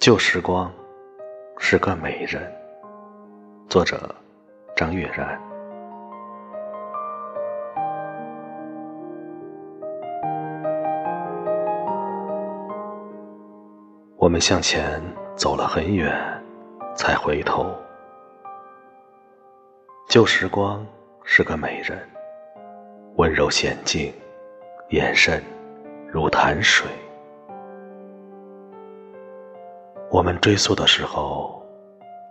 旧时光是个美人。作者：张悦然。我们向前走了很远，才回头。旧时光是个美人，温柔娴静，眼神如潭水。我们追溯的时候，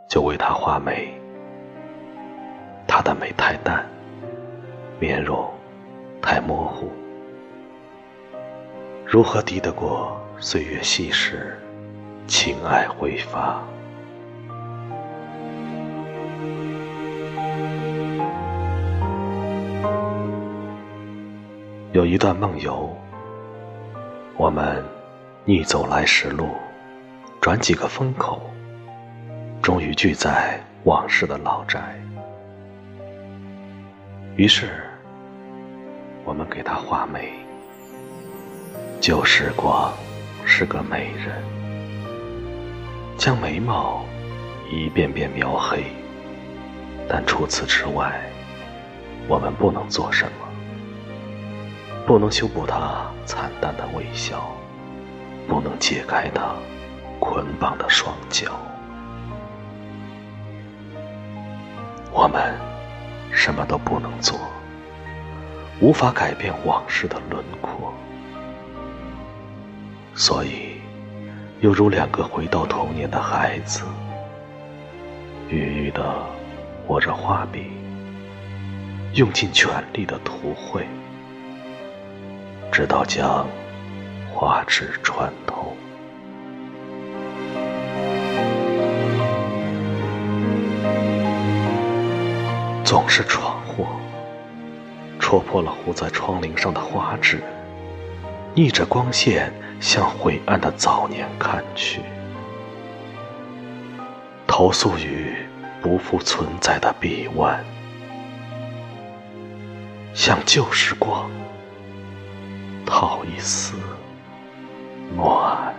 就为她画眉。她的眉太淡，面容太模糊，如何敌得过岁月稀释，情爱挥发？有一段梦游，我们逆走来时路。转几个风口，终于聚在往事的老宅。于是，我们给他画眉。旧时光是个美人，将眉毛一遍遍描黑。但除此之外，我们不能做什么，不能修补她惨淡的微笑，不能解开她。捆绑的双脚，我们什么都不能做，无法改变往事的轮廓，所以，犹如两个回到童年的孩子，郁郁的握着画笔，用尽全力的涂绘，直到将画纸穿。总是闯祸，戳破了糊在窗棂上的花纸，逆着光线向晦暗的早年看去，投宿于不复存在的臂弯，向旧时光讨一丝暖。